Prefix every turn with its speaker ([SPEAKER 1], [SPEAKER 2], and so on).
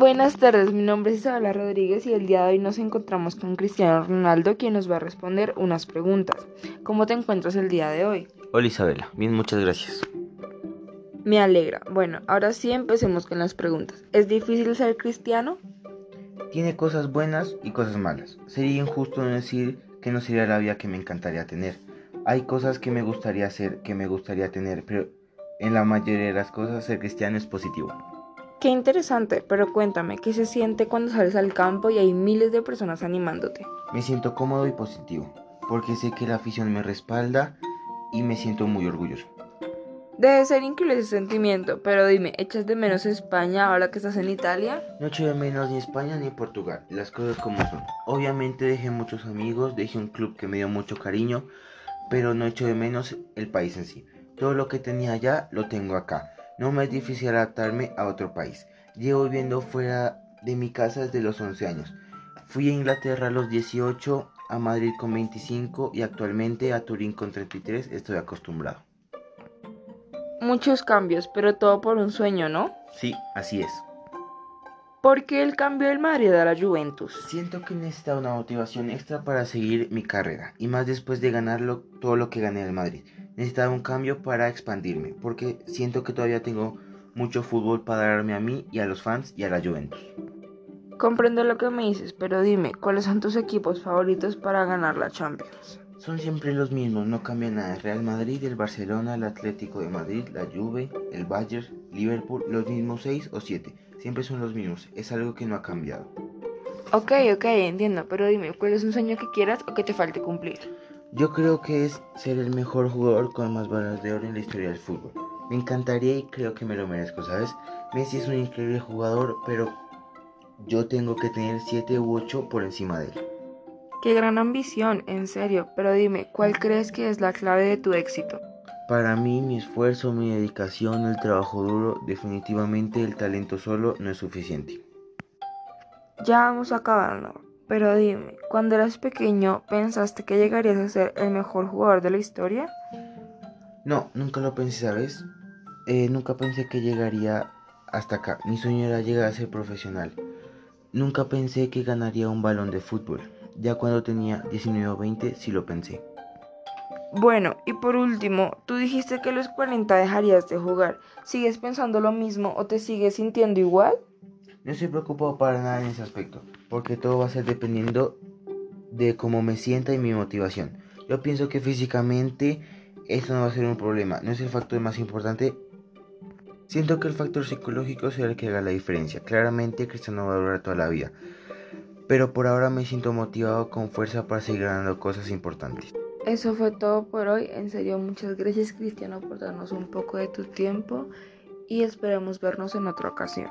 [SPEAKER 1] Buenas tardes, mi nombre es Isabela Rodríguez y el día de hoy nos encontramos con Cristiano Ronaldo, quien nos va a responder unas preguntas. ¿Cómo te encuentras el día de hoy?
[SPEAKER 2] Hola Isabela, bien, muchas gracias.
[SPEAKER 1] Me alegra. Bueno, ahora sí empecemos con las preguntas. ¿Es difícil ser cristiano?
[SPEAKER 2] Tiene cosas buenas y cosas malas. Sería injusto no decir que no sería la vida que me encantaría tener. Hay cosas que me gustaría hacer, que me gustaría tener, pero en la mayoría de las cosas ser cristiano es positivo.
[SPEAKER 1] Qué interesante, pero cuéntame, ¿qué se siente cuando sales al campo y hay miles de personas animándote?
[SPEAKER 2] Me siento cómodo y positivo, porque sé que la afición me respalda y me siento muy orgulloso.
[SPEAKER 1] Debe ser increíble ese sentimiento, pero dime, ¿echas de menos España ahora que estás en Italia?
[SPEAKER 2] No echo de menos ni España ni Portugal, las cosas como son. Obviamente dejé muchos amigos, dejé un club que me dio mucho cariño, pero no echo de menos el país en sí. Todo lo que tenía allá lo tengo acá. No me es difícil adaptarme a otro país. Llevo viviendo fuera de mi casa desde los 11 años. Fui a Inglaterra a los 18, a Madrid con 25 y actualmente a Turín con 33 estoy acostumbrado.
[SPEAKER 1] Muchos cambios, pero todo por un sueño, ¿no?
[SPEAKER 2] Sí, así es.
[SPEAKER 1] ¿Por qué el cambio del Madrid a la Juventus?
[SPEAKER 2] Siento que necesitaba una motivación extra para seguir mi carrera y más después de ganarlo todo lo que gané en el Madrid. Necesitaba un cambio para expandirme porque siento que todavía tengo mucho fútbol para darme a mí y a los fans y a la Juventus.
[SPEAKER 1] Comprendo lo que me dices, pero dime, ¿cuáles son tus equipos favoritos para ganar la Champions?
[SPEAKER 2] Son siempre los mismos, no cambia nada. Real Madrid, el Barcelona, el Atlético de Madrid, la Juve, el Bayern, Liverpool, los mismos seis o siete siempre son los mismos, es algo que no ha cambiado.
[SPEAKER 1] Ok, ok, entiendo, pero dime, ¿cuál es un sueño que quieras o que te falte cumplir?
[SPEAKER 2] Yo creo que es ser el mejor jugador con más balas de oro en la historia del fútbol. Me encantaría y creo que me lo merezco, ¿sabes? Messi es un increíble jugador, pero yo tengo que tener 7 u 8 por encima de él.
[SPEAKER 1] Qué gran ambición, en serio, pero dime, ¿cuál crees que es la clave de tu éxito?
[SPEAKER 2] Para mí, mi esfuerzo, mi dedicación, el trabajo duro, definitivamente el talento solo no es suficiente.
[SPEAKER 1] Ya vamos acabando, pero dime, cuando eras pequeño, ¿pensaste que llegarías a ser el mejor jugador de la historia?
[SPEAKER 2] No, nunca lo pensé, ¿sabes? Eh, nunca pensé que llegaría hasta acá. Mi sueño era llegar a ser profesional. Nunca pensé que ganaría un balón de fútbol. Ya cuando tenía 19 o 20 sí lo pensé.
[SPEAKER 1] Bueno, y por último, tú dijiste que a los 40 dejarías de jugar. ¿Sigues pensando lo mismo o te sigues sintiendo igual?
[SPEAKER 2] No estoy preocupado para nada en ese aspecto, porque todo va a ser dependiendo de cómo me sienta y mi motivación. Yo pienso que físicamente eso no va a ser un problema, no es el factor más importante. Siento que el factor psicológico será el que haga la diferencia. Claramente Cristiano va a durar toda la vida, pero por ahora me siento motivado con fuerza para seguir ganando cosas importantes.
[SPEAKER 1] Eso fue todo por hoy. En serio, muchas gracias Cristiano por darnos un poco de tu tiempo y esperamos vernos en otra ocasión.